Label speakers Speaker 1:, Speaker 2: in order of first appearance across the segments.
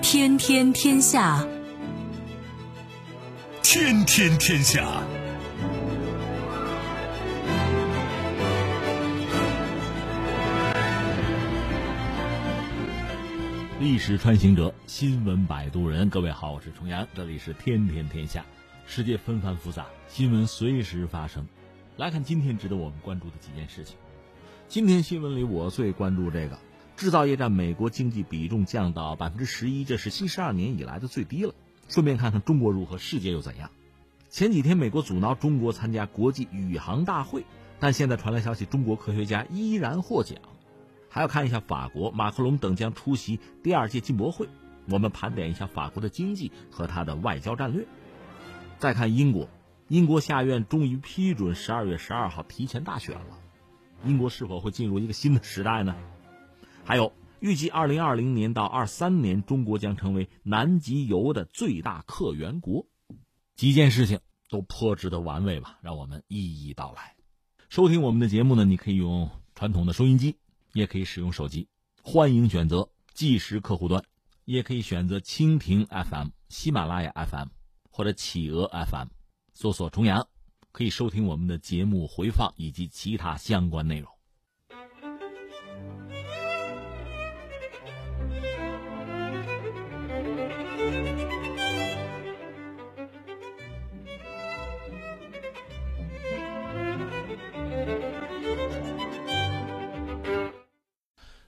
Speaker 1: 天天天下，
Speaker 2: 天天天下。
Speaker 3: 历史穿行者，新闻摆渡人。各位好，我是重阳，这里是天天天下。世界纷繁复杂，新闻随时发生。来看今天值得我们关注的几件事情。今天新闻里，我最关注这个。制造业占美国经济比重降到百分之十一，这是七十二年以来的最低了。顺便看看中国如何，世界又怎样？前几天美国阻挠中国参加国际宇航大会，但现在传来消息，中国科学家依然获奖。还要看一下法国，马克龙等将出席第二届进博会。我们盘点一下法国的经济和他的外交战略。再看英国，英国下院终于批准十二月十二号提前大选了。英国是否会进入一个新的时代呢？还有，预计二零二零年到二三年，中国将成为南极游的最大客源国。几件事情都颇值得玩味吧？让我们一一道来。收听我们的节目呢，你可以用传统的收音机，也可以使用手机。欢迎选择即时客户端，也可以选择蜻蜓 FM、喜马拉雅 FM 或者企鹅 FM，搜索“重阳”，可以收听我们的节目回放以及其他相关内容。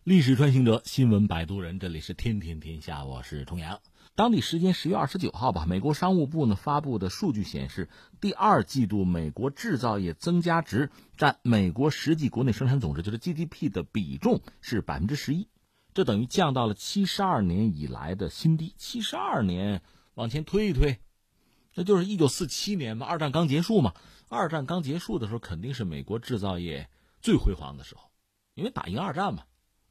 Speaker 3: 历史穿行者，新闻摆渡人，这里是天天天下，我是重阳。当地时间十月二十九号吧，美国商务部呢发布的数据显示，第二季度美国制造业增加值占美国实际国内生产总值，就是 GDP 的比重是百分之十一，这等于降到了七十二年以来的新低。七十二年往前推一推，那就是一九四七年嘛，二战刚结束嘛。二战刚结束的时候，肯定是美国制造业最辉煌的时候，因为打赢二战嘛。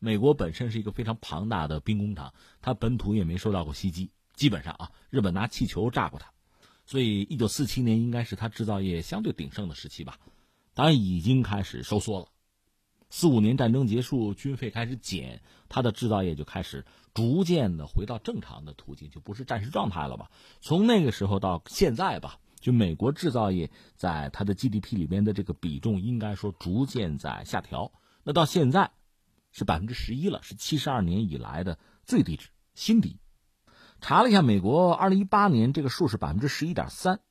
Speaker 3: 美国本身是一个非常庞大的兵工厂，它本土也没受到过袭击，基本上啊，日本拿气球炸过它，所以一九四七年应该是它制造业相对鼎盛的时期吧。当然已经开始收缩了，四五年战争结束，军费开始减，它的制造业就开始逐渐的回到正常的途径，就不是战时状态了吧。从那个时候到现在吧，就美国制造业在它的 GDP 里面的这个比重，应该说逐渐在下调。那到现在。是百分之十一了，是七十二年以来的最低值，新低。查了一下，美国二零一八年这个数是百分之十一点三。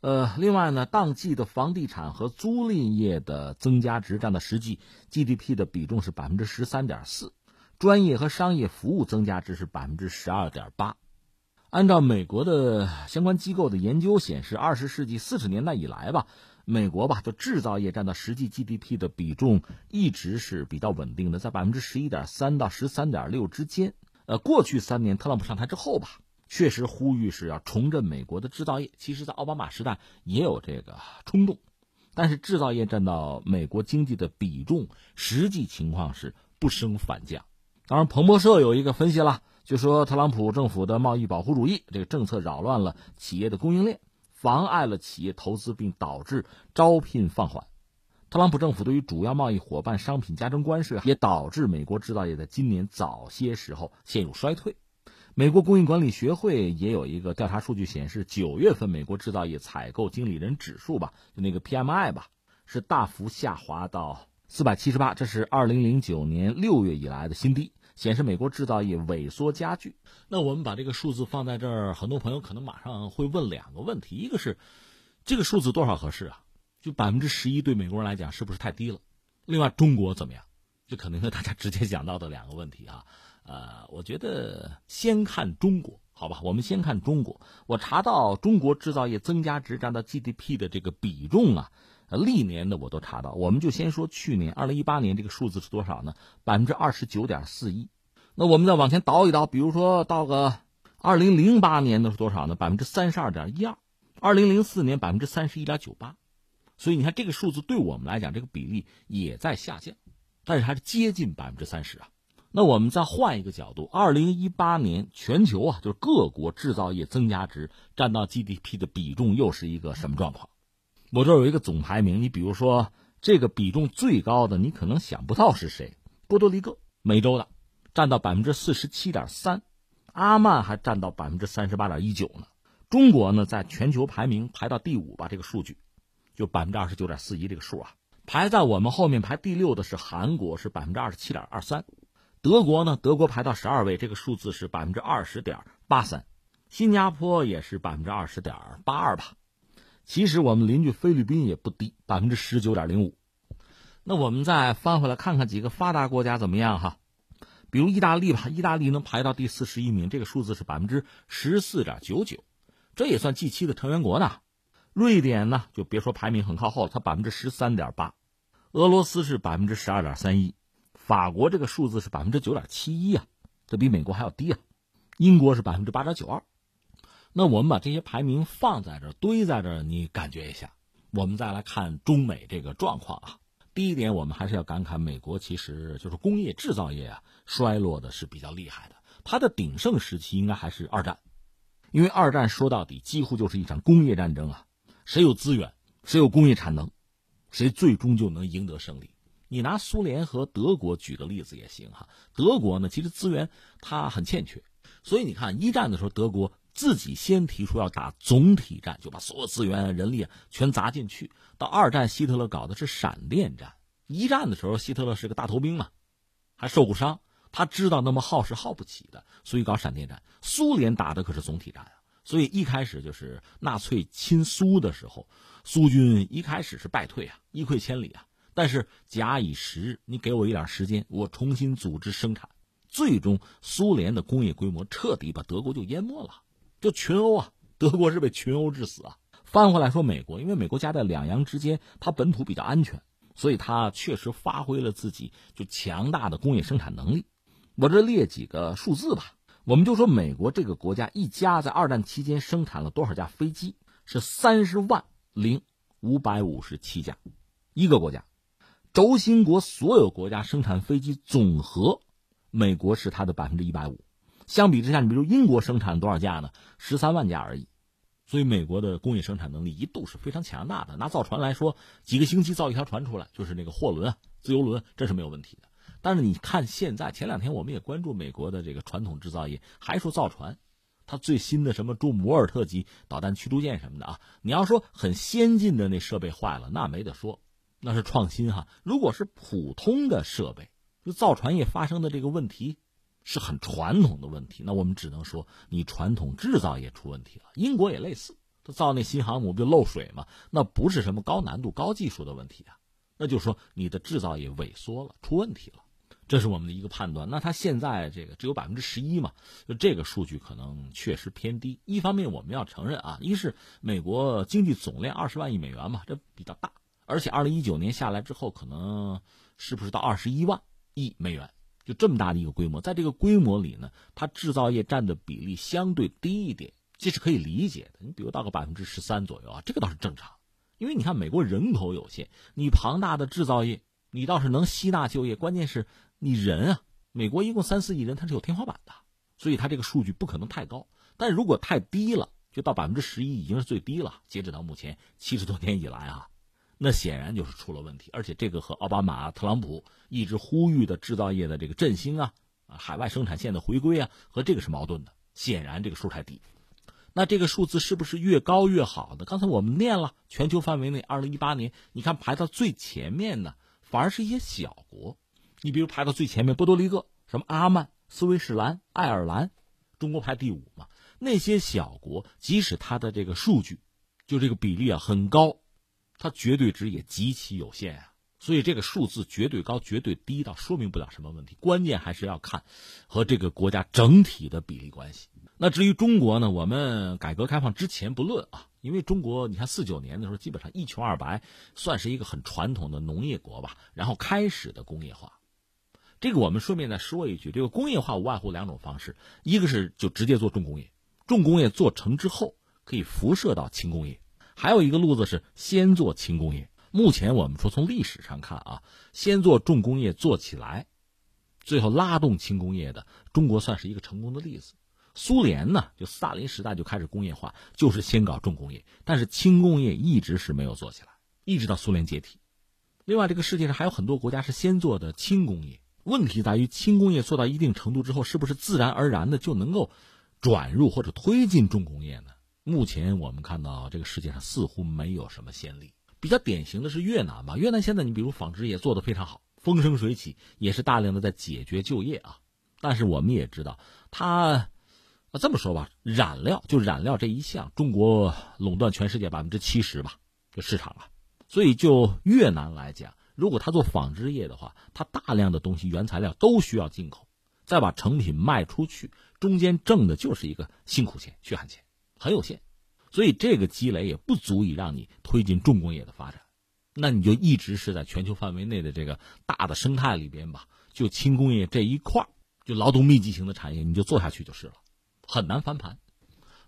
Speaker 3: 呃，另外呢，当季的房地产和租赁业的增加值占到实际 GDP 的比重是百分之十三点四，专业和商业服务增加值是百分之十二点八。按照美国的相关机构的研究显示，二十世纪四十年代以来吧。美国吧，就制造业占到实际 GDP 的比重一直是比较稳定的，在百分之十一点三到十三点六之间。呃，过去三年特朗普上台之后吧，确实呼吁是要重振美国的制造业。其实，在奥巴马时代也有这个冲动，但是制造业占到美国经济的比重，实际情况是不升反降。当然，彭博社有一个分析了，就说特朗普政府的贸易保护主义这个政策扰乱了企业的供应链。妨碍了企业投资，并导致招聘放缓。特朗普政府对于主要贸易伙伴商品加征关税，也导致美国制造业在今年早些时候陷入衰退。美国工业管理学会也有一个调查数据显示，九月份美国制造业采购经理人指数吧，就那个 PMI 吧，是大幅下滑到四百七十八，这是二零零九年六月以来的新低。显示美国制造业萎缩加剧。那我们把这个数字放在这儿，很多朋友可能马上会问两个问题：一个是这个数字多少合适啊？就百分之十一对美国人来讲是不是太低了？另外，中国怎么样？这可能是大家直接讲到的两个问题啊。呃，我觉得先看中国，好吧？我们先看中国。我查到中国制造业增加值占到 GDP 的这个比重啊。历年的我都查到，我们就先说去年二零一八年这个数字是多少呢？百分之二十九点四一。那我们再往前倒一倒，比如说到个二零零八年的是多少呢？百分之三十二点一二。二零零四年百分之三十一点九八。所以你看这个数字对我们来讲，这个比例也在下降，但是还是接近百分之三十啊。那我们再换一个角度，二零一八年全球啊，就是各国制造业增加值占到 GDP 的比重又是一个什么状况？我这儿有一个总排名，你比如说这个比重最高的，你可能想不到是谁，波多黎各，美洲的，占到百分之四十七点三，阿曼还占到百分之三十八点一九呢。中国呢，在全球排名排到第五吧，这个数据就百分之二十九点四一这个数啊。排在我们后面排第六的是韩国，是百分之二十七点二三。德国呢？德国排到十二位，这个数字是百分之二十点八三。新加坡也是百分之二十点八二吧。其实我们邻居菲律宾也不低，百分之十九点零五。那我们再翻回来看看几个发达国家怎么样哈？比如意大利吧，意大利能排到第四十一名，这个数字是百分之十四点九九，这也算 G 七的成员国呢。瑞典呢，就别说排名很靠后，它百分之十三点八。俄罗斯是百分之十二点三一。法国这个数字是百分之九点七一啊，这比美国还要低啊。英国是百分之八点九二。那我们把这些排名放在这堆在这你感觉一下。我们再来看中美这个状况啊。第一点，我们还是要感慨，美国其实就是工业制造业啊，衰落的是比较厉害的。它的鼎盛时期应该还是二战，因为二战说到底几乎就是一场工业战争啊，谁有资源，谁有工业产能，谁最终就能赢得胜利。你拿苏联和德国举个例子也行哈。德国呢，其实资源它很欠缺，所以你看一战的时候，德国自己先提出要打总体战，就把所有资源、人力啊全砸进去。到二战，希特勒搞的是闪电战。一战的时候，希特勒是个大头兵嘛，还受过伤，他知道那么耗是耗不起的，所以搞闪电战。苏联打的可是总体战啊，所以一开始就是纳粹亲苏的时候，苏军一开始是败退啊，一溃千里啊。但是假以时日，你给我一点时间，我重新组织生产，最终苏联的工业规模彻底把德国就淹没了，就群殴啊！德国是被群殴致死啊！翻回来说美国，因为美国夹在两洋之间，它本土比较安全，所以它确实发挥了自己就强大的工业生产能力。我这列几个数字吧，我们就说美国这个国家一家在二战期间生产了多少架飞机？是三十万零五百五十七架，一个国家。轴心国所有国家生产飞机总和，美国是它的百分之一百五。相比之下，你比如英国生产多少架呢？十三万架而已。所以美国的工业生产能力一度是非常强大的。拿造船来说，几个星期造一条船出来，就是那个货轮啊、自由轮，这是没有问题的。但是你看现在，前两天我们也关注美国的这个传统制造业，还说造船，它最新的什么朱摩尔特级导弹驱逐舰什么的啊，你要说很先进的那设备坏了，那没得说。那是创新哈，如果是普通的设备，就造船业发生的这个问题，是很传统的问题。那我们只能说你传统制造业出问题了。英国也类似，他造那新航母不就漏水吗？那不是什么高难度、高技术的问题啊，那就说你的制造业萎缩了，出问题了，这是我们的一个判断。那它现在这个只有百分之十一嘛，就这个数据可能确实偏低。一方面我们要承认啊，一是美国经济总量二十万亿美元嘛，这比较大。而且，二零一九年下来之后，可能是不是到二十一万亿美元？就这么大的一个规模，在这个规模里呢，它制造业占的比例相对低一点，这是可以理解的。你比如到个百分之十三左右啊，这个倒是正常。因为你看，美国人口有限，你庞大的制造业，你倒是能吸纳就业，关键是你人啊，美国一共三四亿人，它是有天花板的，所以它这个数据不可能太高。但如果太低了，就到百分之十一已经是最低了。截止到目前七十多年以来啊。那显然就是出了问题，而且这个和奥巴马、特朗普一直呼吁的制造业的这个振兴啊、啊海外生产线的回归啊，和这个是矛盾的。显然这个数太低，那这个数字是不是越高越好呢？刚才我们念了，全球范围内，二零一八年，你看排到最前面的反而是一些小国，你比如排到最前面，波多黎各、什么阿曼、斯威士兰、爱尔兰，中国排第五嘛。那些小国，即使它的这个数据，就这个比例啊很高。它绝对值也极其有限啊，所以这个数字绝对高、绝对低，倒说明不了什么问题。关键还是要看和这个国家整体的比例关系。那至于中国呢？我们改革开放之前不论啊，因为中国你看四九年的时候基本上一穷二白，算是一个很传统的农业国吧。然后开始的工业化，这个我们顺便再说一句，这个工业化无外乎两种方式，一个是就直接做重工业，重工业做成之后可以辐射到轻工业。还有一个路子是先做轻工业。目前我们说从历史上看啊，先做重工业做起来，最后拉动轻工业的，中国算是一个成功的例子。苏联呢，就斯大林时代就开始工业化，就是先搞重工业，但是轻工业一直是没有做起来，一直到苏联解体。另外，这个世界上还有很多国家是先做的轻工业，问题在于轻工业做到一定程度之后，是不是自然而然的就能够转入或者推进重工业呢？目前我们看到这个世界上似乎没有什么先例。比较典型的是越南吧，越南现在你比如纺织业做得非常好，风生水起，也是大量的在解决就业啊。但是我们也知道，它。那这么说吧，染料就染料这一项，中国垄断全世界百分之七十吧，就市场啊。所以就越南来讲，如果他做纺织业的话，他大量的东西原材料都需要进口，再把成品卖出去，中间挣的就是一个辛苦钱、血汗钱，很有限。所以这个积累也不足以让你推进重工业的发展，那你就一直是在全球范围内的这个大的生态里边吧，就轻工业这一块就劳动密集型的产业，你就做下去就是了。很难翻盘，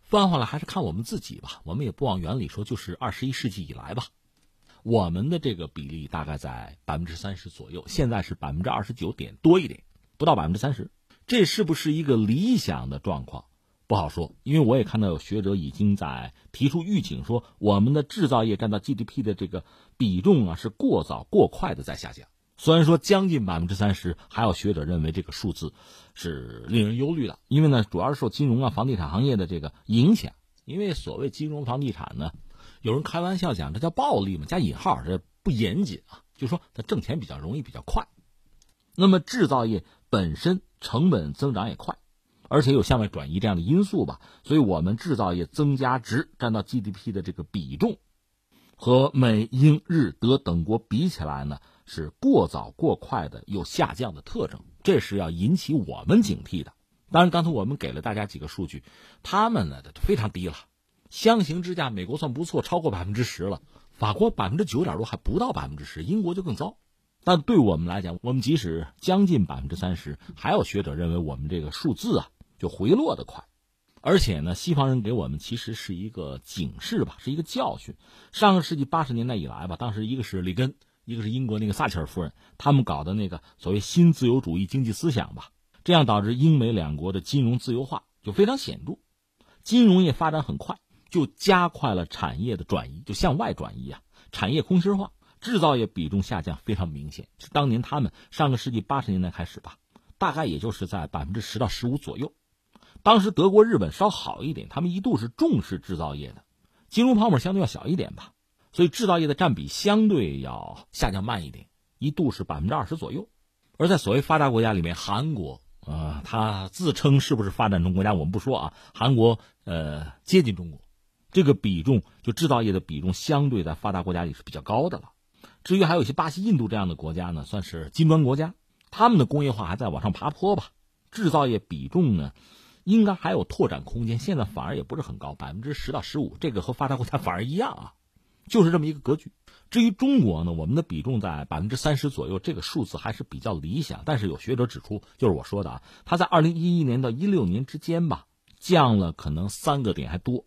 Speaker 3: 翻回来还是看我们自己吧。我们也不往远里说，就是二十一世纪以来吧，我们的这个比例大概在百分之三十左右，现在是百分之二十九点多一点，不到百分之三十。这是不是一个理想的状况？不好说，因为我也看到有学者已经在提出预警，说我们的制造业占到 GDP 的这个比重啊，是过早过快的在下降。虽然说将近百分之三十，还有学者认为这个数字是令人忧虑的，因为呢，主要是受金融啊、房地产行业的这个影响。因为所谓金融房地产呢，有人开玩笑讲这叫暴利嘛，加引号，这不严谨啊，就说它挣钱比较容易、比较快。那么制造业本身成本增长也快，而且有向外转移这样的因素吧，所以我们制造业增加值占到 GDP 的这个比重，和美、英、日、德等国比起来呢。是过早过快的有下降的特征，这是要引起我们警惕的。当然，刚才我们给了大家几个数据，他们呢非常低了。相形之下，美国算不错，超过百分之十了；法国百分之九点多，还不到百分之十；英国就更糟。但对我们来讲，我们即使将近百分之三十，还有学者认为我们这个数字啊就回落的快。而且呢，西方人给我们其实是一个警示吧，是一个教训。上个世纪八十年代以来吧，当时一个是里根。一个是英国那个撒切尔夫人，他们搞的那个所谓新自由主义经济思想吧，这样导致英美两国的金融自由化就非常显著，金融业发展很快，就加快了产业的转移，就向外转移啊，产业空心化，制造业比重下降非常明显。是当年他们上个世纪八十年代开始吧，大概也就是在百分之十到十五左右。当时德国、日本稍好一点，他们一度是重视制造业的，金融泡沫相对要小一点吧。所以制造业的占比相对要下降慢一点，一度是百分之二十左右。而在所谓发达国家里面，韩国啊，它自称是不是发展中国家，我们不说啊。韩国呃接近中国，这个比重就制造业的比重相对在发达国家里是比较高的了。至于还有一些巴西、印度这样的国家呢，算是金砖国家，他们的工业化还在往上爬坡吧。制造业比重呢，应该还有拓展空间，现在反而也不是很高，百分之十到十五，这个和发达国家反而一样啊。就是这么一个格局。至于中国呢，我们的比重在百分之三十左右，这个数字还是比较理想。但是有学者指出，就是我说的啊，它在二零一一年到一六年之间吧，降了可能三个点还多。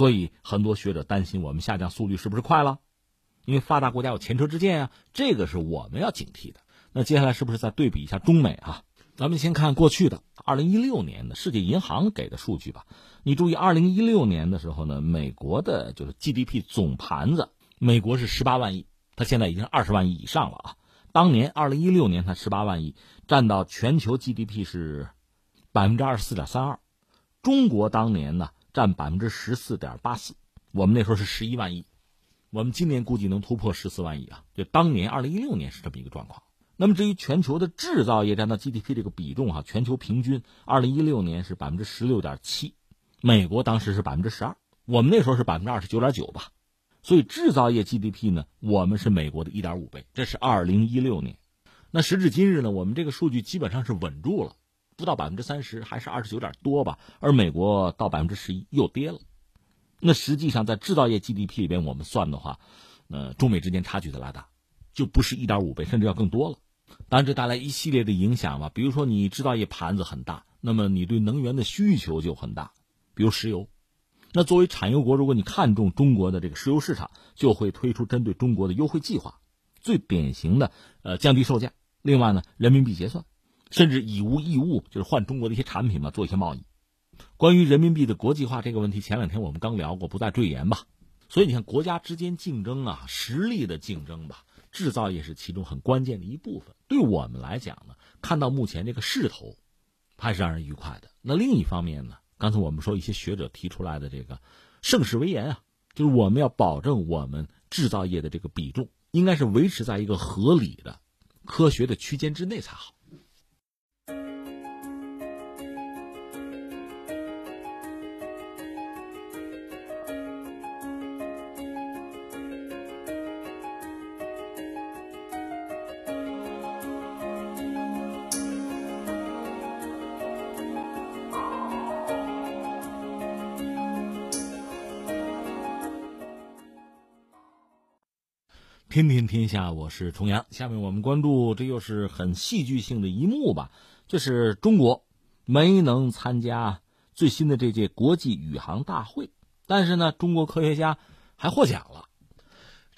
Speaker 3: 所以很多学者担心我们下降速率是不是快了？因为发达国家有前车之鉴啊，这个是我们要警惕的。那接下来是不是再对比一下中美啊？咱们先看过去的二零一六年的世界银行给的数据吧。你注意，二零一六年的时候呢，美国的就是 GDP 总盘子，美国是十八万亿，它现在已经二十万亿以上了啊。当年二零一六年它十八万亿，占到全球 GDP 是百分之二十四点三二。中国当年呢占百分之十四点八四，我们那时候是十一万亿，我们今年估计能突破十四万亿啊。就当年二零一六年是这么一个状况。那么至于全球的制造业占到 GDP 这个比重哈，全球平均二零一六年是百分之十六点七。美国当时是百分之十二，我们那时候是百分之二十九点九吧，所以制造业 GDP 呢，我们是美国的一点五倍。这是二零一六年，那时至今日呢，我们这个数据基本上是稳住了，不到百分之三十，还是二十九点多吧。而美国到百分之十一又跌了，那实际上在制造业 GDP 里边，我们算的话，呃，中美之间差距的拉大，就不是一点五倍，甚至要更多了。当然，这带来一系列的影响吧，比如说你制造业盘子很大，那么你对能源的需求就很大。比如石油，那作为产油国，如果你看中中国的这个石油市场，就会推出针对中国的优惠计划。最典型的，呃，降低售价。另外呢，人民币结算，甚至以物易物，就是换中国的一些产品嘛，做一些贸易。关于人民币的国际化这个问题，前两天我们刚聊过，不再赘言吧。所以你看，国家之间竞争啊，实力的竞争吧，制造业是其中很关键的一部分。对我们来讲呢，看到目前这个势头，还是让人愉快的。那另一方面呢，刚才我们说一些学者提出来的这个盛世危言啊，就是我们要保证我们制造业的这个比重应该是维持在一个合理的、科学的区间之内才好。天天天下，我是重阳。下面我们关注，这又是很戏剧性的一幕吧？就是中国没能参加最新的这届国际宇航大会，但是呢，中国科学家还获奖了。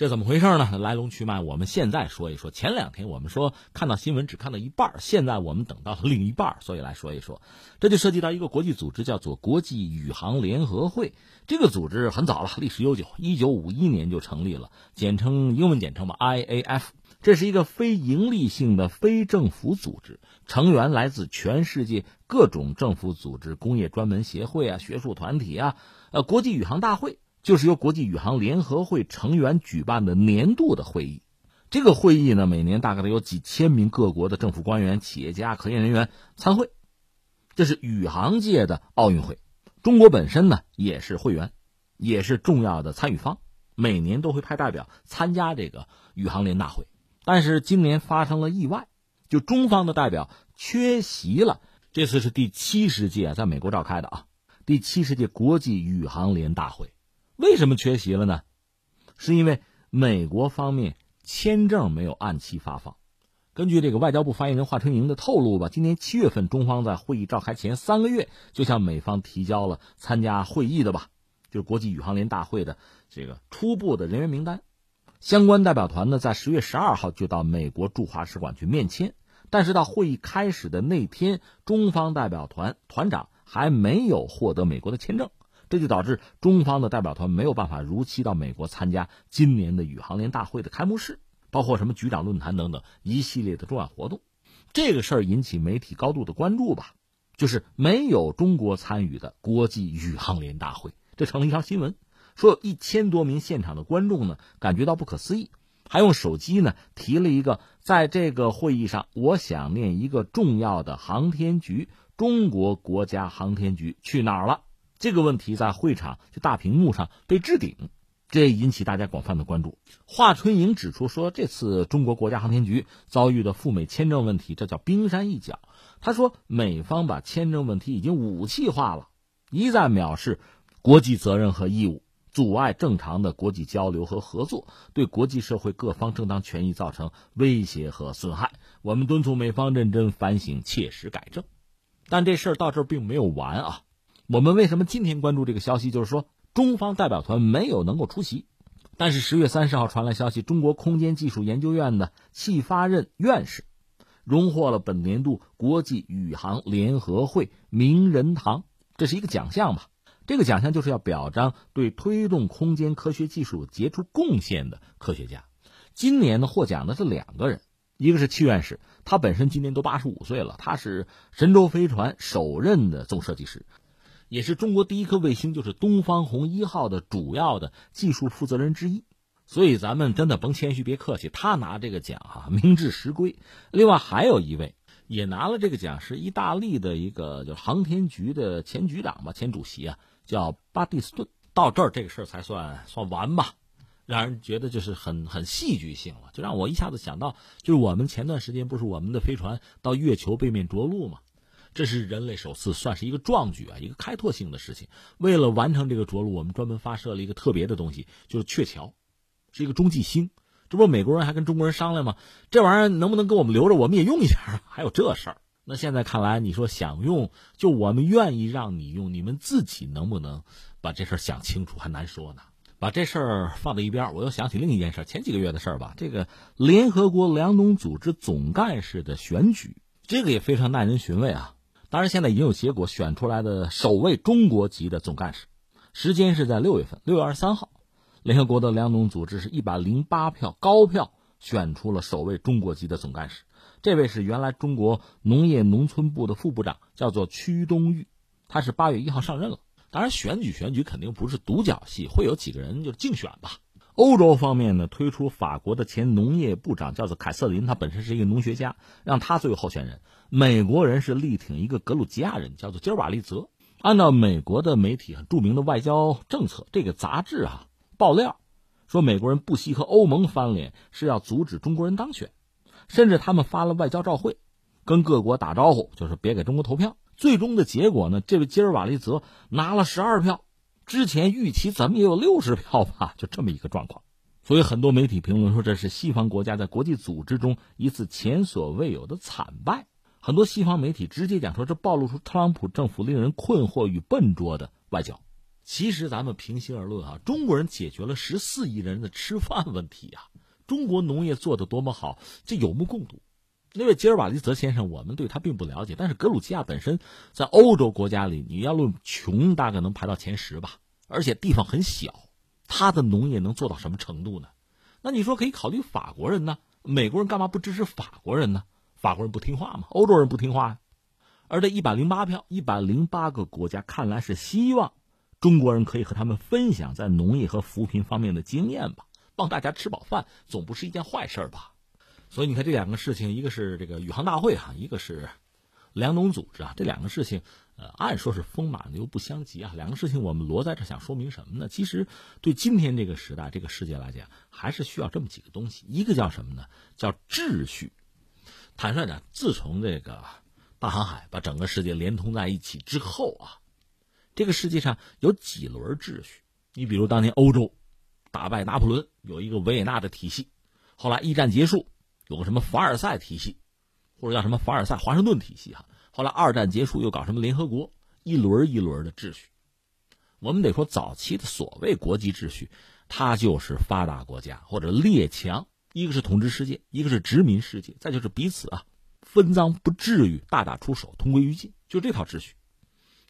Speaker 3: 这怎么回事呢？来龙去脉，我们现在说一说。前两天我们说看到新闻只看到一半，现在我们等到了另一半，所以来说一说。这就涉及到一个国际组织，叫做国际宇航联合会。这个组织很早了，历史悠久，一九五一年就成立了，简称英文简称吧，IAF。这是一个非营利性的非政府组织，成员来自全世界各种政府组织、工业专门协会啊、学术团体啊。呃，国际宇航大会。就是由国际宇航联合会成员举办的年度的会议，这个会议呢，每年大概都有几千名各国的政府官员、企业家、科研人员参会，这是宇航界的奥运会。中国本身呢也是会员，也是重要的参与方，每年都会派代表参加这个宇航联大会。但是今年发生了意外，就中方的代表缺席了。这次是第七十届在美国召开的啊，第七十届国际宇航联大会。为什么缺席了呢？是因为美国方面签证没有按期发放。根据这个外交部发言人华春莹的透露吧，今年七月份，中方在会议召开前三个月就向美方提交了参加会议的吧，就是国际宇航联大会的这个初步的人员名单。相关代表团呢，在十月十二号就到美国驻华使馆去面签，但是到会议开始的那天，中方代表团团长还没有获得美国的签证。这就导致中方的代表团没有办法如期到美国参加今年的宇航联大会的开幕式，包括什么局长论坛等等一系列的重要活动。这个事儿引起媒体高度的关注吧，就是没有中国参与的国际宇航联大会，这成了一条新闻。说有一千多名现场的观众呢感觉到不可思议，还用手机呢提了一个，在这个会议上，我想念一个重要的航天局——中国国家航天局去哪儿了？这个问题在会场就大屏幕上被置顶，这引起大家广泛的关注。华春莹指出说，这次中国国家航天局遭遇的赴美签证问题，这叫冰山一角。他说，美方把签证问题已经武器化了，一再藐视国际责任和义务，阻碍正常的国际交流和合作，对国际社会各方正当权益造成威胁和损害。我们敦促美方认真反省，切实改正。但这事儿到这儿并没有完啊。我们为什么今天关注这个消息？就是说，中方代表团没有能够出席。但是十月三十号传来消息，中国空间技术研究院的戚发任院士荣获了本年度国际宇航联合会名人堂，这是一个奖项吧？这个奖项就是要表彰对推动空间科学技术杰出贡献的科学家。今年呢，获奖的是两个人，一个是戚院士，他本身今年都八十五岁了，他是神舟飞船首任的总设计师。也是中国第一颗卫星，就是东方红一号的主要的技术负责人之一，所以咱们真的甭谦虚，别客气，他拿这个奖哈，名至实归。另外还有一位也拿了这个奖，是意大利的一个就是航天局的前局长吧，前主席啊，叫巴蒂斯顿。到这儿这个事儿才算算完吧，让人觉得就是很很戏剧性了，就让我一下子想到，就是我们前段时间不是我们的飞船到月球背面着陆吗？这是人类首次算是一个壮举啊，一个开拓性的事情。为了完成这个着陆，我们专门发射了一个特别的东西，就是鹊桥，是一个中继星。这不，美国人还跟中国人商量吗？这玩意儿能不能给我们留着，我们也用一下？还有这事儿？那现在看来，你说想用，就我们愿意让你用，你们自己能不能把这事儿想清楚？还难说呢。把这事儿放在一边，我又想起另一件事，前几个月的事儿吧。这个联合国粮农组织总干事的选举。这个也非常耐人寻味啊。当然，现在已经有结果选出来的首位中国籍的总干事，时间是在六月份，六月二十三号，联合国的粮农组织是一百零八票高票选出了首位中国籍的总干事。这位是原来中国农业农村部的副部长，叫做屈冬玉，他是八月一号上任了。当然，选举选举肯定不是独角戏，会有几个人就竞选吧。欧洲方面呢，推出法国的前农业部长叫做凯瑟琳，他本身是一个农学家，让他作为候选人。美国人是力挺一个格鲁吉亚人，叫做吉尔瓦利泽。按照美国的媒体很著名的外交政策，这个杂志啊爆料说，美国人不惜和欧盟翻脸，是要阻止中国人当选，甚至他们发了外交照会，跟各国打招呼，就是别给中国投票。最终的结果呢，这位吉尔瓦利泽拿了十二票。之前预期怎么也有六十票吧，就这么一个状况，所以很多媒体评论说这是西方国家在国际组织中一次前所未有的惨败。很多西方媒体直接讲说，这暴露出特朗普政府令人困惑与笨拙的外交。其实咱们平心而论啊，中国人解决了十四亿人的吃饭问题啊，中国农业做得多么好，这有目共睹。那位吉尔瓦利泽先生，我们对他并不了解，但是格鲁吉亚本身在欧洲国家里，你要论穷，大概能排到前十吧。而且地方很小，他的农业能做到什么程度呢？那你说可以考虑法国人呢？美国人干嘛不支持法国人呢？法国人不听话吗？欧洲人不听话呀？而这一百零八票，一百零八个国家看来是希望中国人可以和他们分享在农业和扶贫方面的经验吧，帮大家吃饱饭，总不是一件坏事吧？所以你看这两个事情，一个是这个宇航大会哈，一个是粮农组织啊，这两个事情，呃，按说是风马牛不相及啊。两个事情我们罗在这想说明什么呢？其实对今天这个时代、这个世界来讲，还是需要这么几个东西。一个叫什么呢？叫秩序。坦率讲，自从这个大航海把整个世界连通在一起之后啊，这个世界上有几轮秩序。你比如当年欧洲打败拿破仑，有一个维也纳的体系，后来一战结束。有个什么凡尔赛体系，或者叫什么凡尔赛华盛顿体系哈。后来二战结束又搞什么联合国，一轮一轮的秩序。我们得说早期的所谓国际秩序，它就是发达国家或者列强，一个是统治世界，一个是殖民世界，再就是彼此啊分赃不至于大打出手，同归于尽，就这套秩序。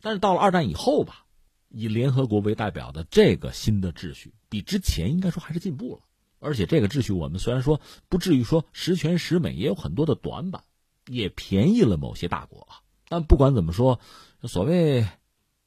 Speaker 3: 但是到了二战以后吧，以联合国为代表的这个新的秩序，比之前应该说还是进步了。而且这个秩序，我们虽然说不至于说十全十美，也有很多的短板，也便宜了某些大国。但不管怎么说，所谓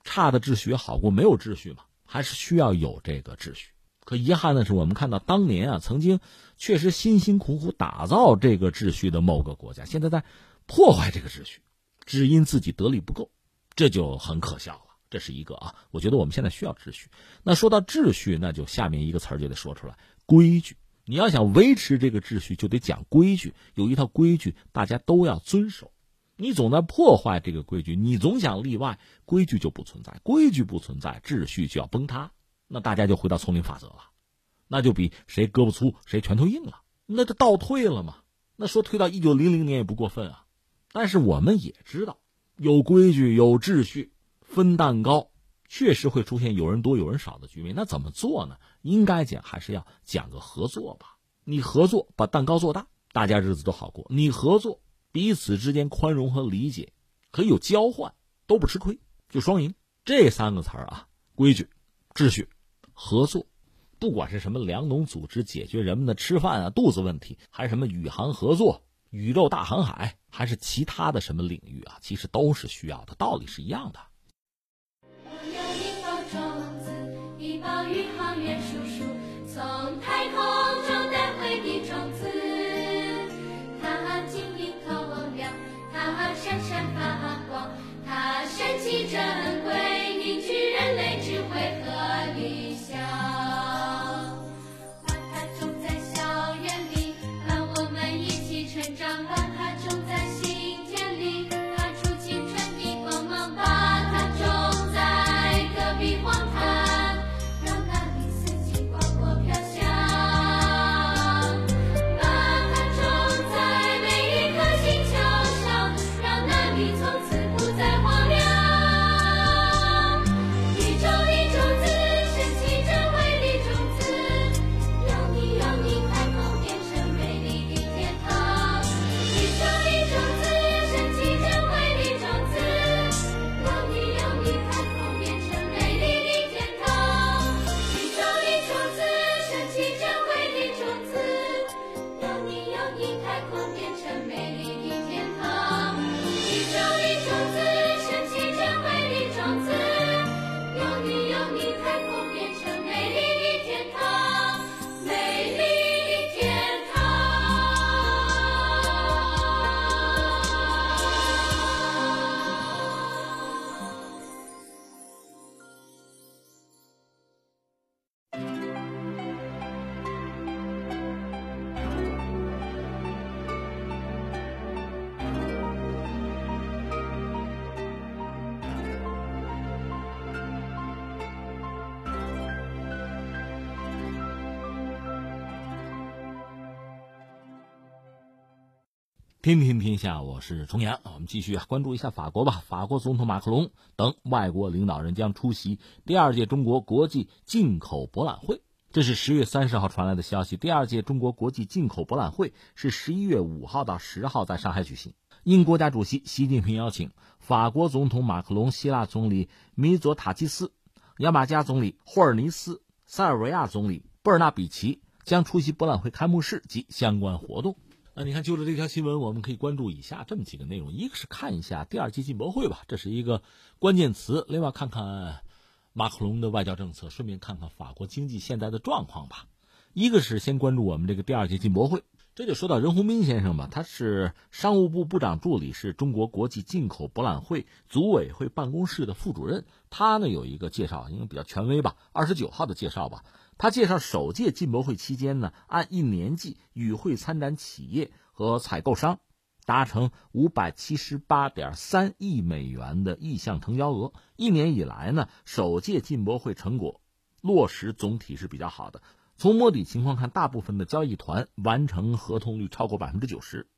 Speaker 3: 差的秩序好过没有秩序嘛，还是需要有这个秩序。可遗憾的是，我们看到当年啊，曾经确实辛辛苦苦打造这个秩序的某个国家，现在在破坏这个秩序，只因自己得力不够，这就很可笑了。这是一个啊，我觉得我们现在需要秩序。那说到秩序，那就下面一个词儿就得说出来。规矩，你要想维持这个秩序，就得讲规矩。有一套规矩，大家都要遵守。你总在破坏这个规矩，你总想例外，规矩就不存在。规矩不存在，秩序就要崩塌。那大家就回到丛林法则了，那就比谁胳膊粗谁拳头硬了，那就倒退了嘛。那说退到一九零零年也不过分啊。但是我们也知道，有规矩有秩序，分蛋糕。确实会出现有人多有人少的局面，那怎么做呢？应该讲还是要讲个合作吧。你合作把蛋糕做大，大家日子都好过。你合作彼此之间宽容和理解，可以有交换，都不吃亏，就双赢。这三个词儿啊，规矩、秩序、合作，不管是什么粮农组织解决人们的吃饭啊肚子问题，还是什么宇航合作、宇宙大航海，还是其他的什么领域啊，其实都是需要的道理是一样的。
Speaker 4: 我有一包种子，一包宇航员叔叔从太空中带回的种子，它晶莹透亮，它闪闪发光，它神奇着。
Speaker 3: 天天天下，我是重阳。我们继续啊，关注一下法国吧。法国总统马克龙等外国领导人将出席第二届中国国际进口博览会。这是十月三十号传来的消息。第二届中国国际进口博览会是十一月五号到十号在上海举行。应国家主席习近平邀请，法国总统马克龙、希腊总理米佐塔基斯、牙买加总理霍尔尼斯、塞尔维亚总理布尔纳比奇将出席博览会开幕式及相关活动。那你看，就着这条新闻，我们可以关注以下这么几个内容：一个是看一下第二届进博会吧，这是一个关键词；另外看看马克龙的外交政策，顺便看看法国经济现在的状况吧。一个是先关注我们这个第二届进博会，这就说到任鸿斌先生吧，他是商务部部长助理，是中国国际进口博览会组委会办公室的副主任。他呢有一个介绍，因为比较权威吧，二十九号的介绍吧。他介绍，首届进博会期间呢，按一年计，与会参展企业和采购商达成五百七十八点三亿美元的意向成交额。一年以来呢，首届进博会成果落实总体是比较好的。从摸底情况看，大部分的交易团完成合同率超过百分之九十，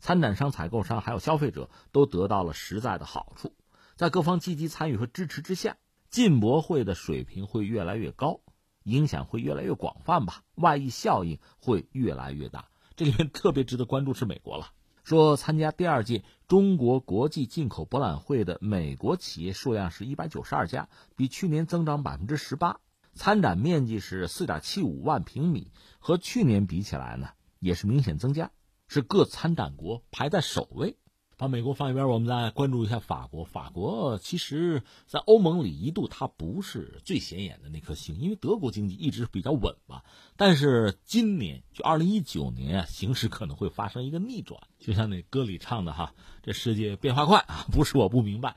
Speaker 3: 参展商、采购商还有消费者都得到了实在的好处。在各方积极参与和支持之下，进博会的水平会越来越高。影响会越来越广泛吧，外溢效应会越来越大。这里面特别值得关注是美国了，说参加第二届中国国际进口博览会的美国企业数量是一百九十二家，比去年增长百分之十八，参展面积是四点七五万平米，和去年比起来呢，也是明显增加，是各参展国排在首位。把美国放一边，我们再关注一下法国。法国其实，在欧盟里一度它不是最显眼的那颗星，因为德国经济一直比较稳吧。但是今年，就二零一九年啊，形势可能会发生一个逆转。就像那歌里唱的哈，这世界变化快啊，不是我不明白。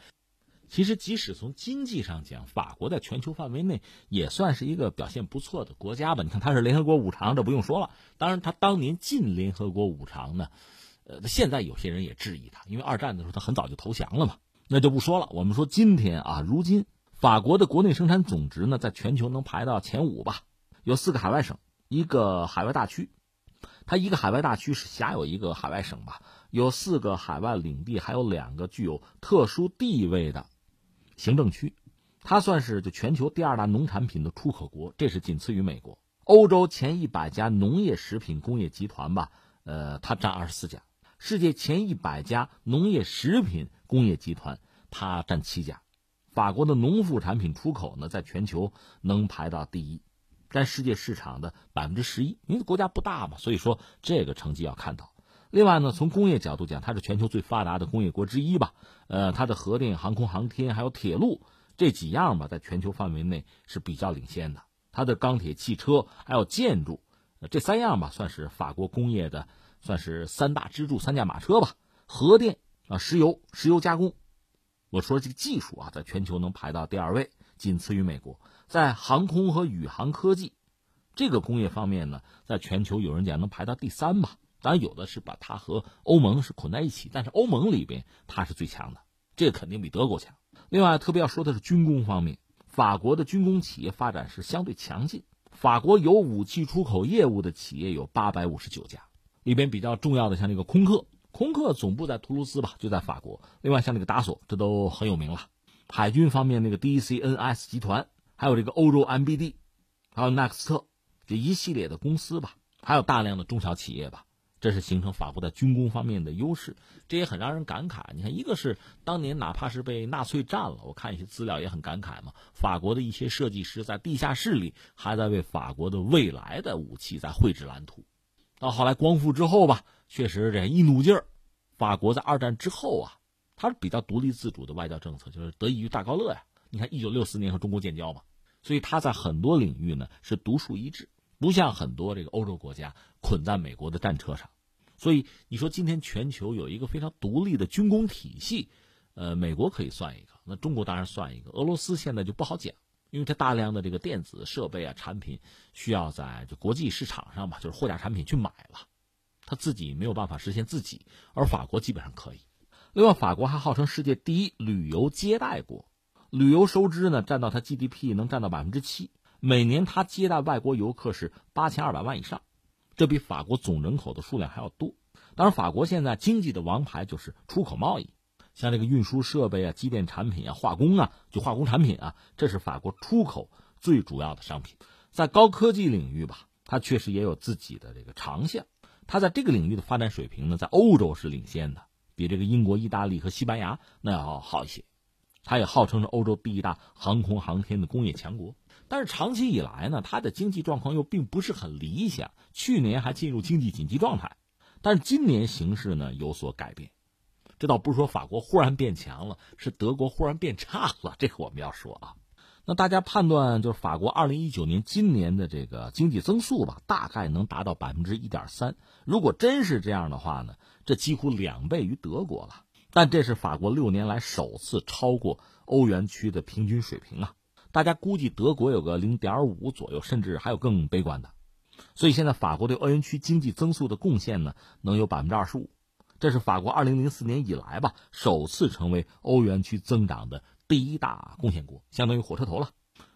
Speaker 3: 其实，即使从经济上讲，法国在全球范围内也算是一个表现不错的国家吧。你看，它是联合国五常，这不用说了。当然，它当年进联合国五常呢。呃，现在有些人也质疑他，因为二战的时候他很早就投降了嘛，那就不说了。我们说今天啊，如今法国的国内生产总值呢，在全球能排到前五吧？有四个海外省，一个海外大区，它一个海外大区是辖有一个海外省吧？有四个海外领地，还有两个具有特殊地位的行政区，它算是就全球第二大农产品的出口国，这是仅次于美国。欧洲前一百家农业食品工业集团吧，呃，它占二十四家。世界前一百家农业食品工业集团，它占七家。法国的农副产品出口呢，在全球能排到第一，占世界市场的百分之十一。因为国家不大嘛，所以说这个成绩要看到。另外呢，从工业角度讲，它是全球最发达的工业国之一吧。呃，它的核电、航空航天还有铁路这几样吧，在全球范围内是比较领先的。它的钢铁、汽车还有建筑，这三样吧，算是法国工业的。算是三大支柱、三驾马车吧。核电啊，石油、石油加工，我说这个技术啊，在全球能排到第二位，仅次于美国。在航空和宇航科技这个工业方面呢，在全球有人讲能排到第三吧。当然，有的是把它和欧盟是捆在一起，但是欧盟里边它是最强的，这肯定比德国强。另外，特别要说的是军工方面，法国的军工企业发展是相对强劲。法国有武器出口业务的企业有八百五十九家。里边比较重要的像这个空客，空客总部在图卢兹吧，就在法国。另外像这个达索，这都很有名了。海军方面那个 DCNS 集团，还有这个欧洲 MBD，还有纳克斯特，这一系列的公司吧，还有大量的中小企业吧，这是形成法国在军工方面的优势。这也很让人感慨。你看，一个是当年哪怕是被纳粹占了，我看一些资料也很感慨嘛。法国的一些设计师在地下室里还在为法国的未来的武器在绘制蓝图。到后来光复之后吧，确实这一努劲儿，法国在二战之后啊，它是比较独立自主的外交政策，就是得益于大高乐呀。你看，一九六四年和中国建交嘛，所以他在很多领域呢是独树一帜，不像很多这个欧洲国家捆在美国的战车上。所以你说今天全球有一个非常独立的军工体系，呃，美国可以算一个，那中国当然算一个，俄罗斯现在就不好讲。因为它大量的这个电子设备啊产品需要在就国际市场上吧，就是货架产品去买了，它自己没有办法实现自己，而法国基本上可以。另外，法国还号称世界第一旅游接待国，旅游收支呢占到它 GDP 能占到百分之七，每年它接待外国游客是八千二百万以上，这比法国总人口的数量还要多。当然，法国现在经济的王牌就是出口贸易，像这个运输设备啊、机电产品啊、化工啊，就化工产品啊，这是法国出口最主要的商品。在高科技领域吧，它确实也有自己的这个长项。它在这个领域的发展水平呢，在欧洲是领先的，比这个英国、意大利和西班牙那要好一些。它也号称是欧洲第一大航空航天的工业强国。但是长期以来呢，它的经济状况又并不是很理想，去年还进入经济紧急状态。但是今年形势呢有所改变，这倒不是说法国忽然变强了，是德国忽然变差了。这个我们要说啊。那大家判断就是法国二零一九年今年的这个经济增速吧，大概能达到百分之一点三。如果真是这样的话呢，这几乎两倍于德国了。但这是法国六年来首次超过欧元区的平均水平啊！大家估计德国有个零点五左右，甚至还有更悲观的。所以现在法国对欧元区经济增速的贡献呢，能有百分之二十五，这是法国二零零四年以来吧首次成为欧元区增长的。第一大贡献国，相当于火车头了。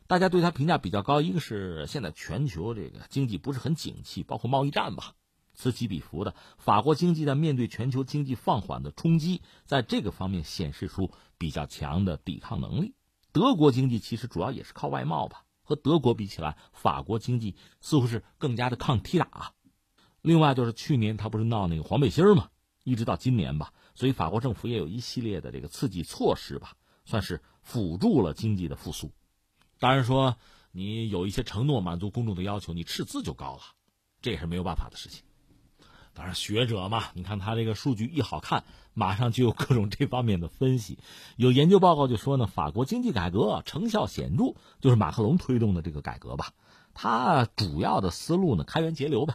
Speaker 3: 大家对它评价比较高，一个是现在全球这个经济不是很景气，包括贸易战吧，此起彼伏的。法国经济在面对全球经济放缓的冲击，在这个方面显示出比较强的抵抗能力。德国经济其实主要也是靠外贸吧，和德国比起来，法国经济似乎是更加的抗踢打。另外就是去年他不是闹那个黄背心儿嘛，一直到今年吧，所以法国政府也有一系列的这个刺激措施吧。算是辅助了经济的复苏，当然说你有一些承诺满足公众的要求，你赤字就高了，这也是没有办法的事情。当然学者嘛，你看他这个数据一好看，马上就有各种这方面的分析。有研究报告就说呢，法国经济改革成效显著，就是马克龙推动的这个改革吧。他主要的思路呢，开源节流呗，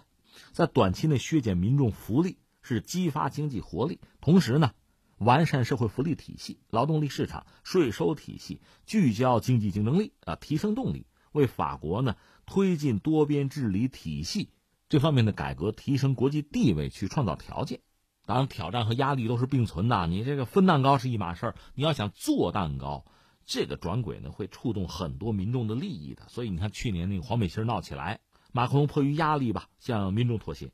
Speaker 3: 在短期内削减民众福利，是激发经济活力，同时呢。完善社会福利体系、劳动力市场、税收体系，聚焦经济竞争力啊，提升动力，为法国呢推进多边治理体系这方面的改革、提升国际地位去创造条件。当然，挑战和压力都是并存的。你这个分蛋糕是一码事儿，你要想做蛋糕，这个转轨呢会触动很多民众的利益的。所以你看，去年那个黄背心闹起来，马克龙迫于压力吧，向民众妥协，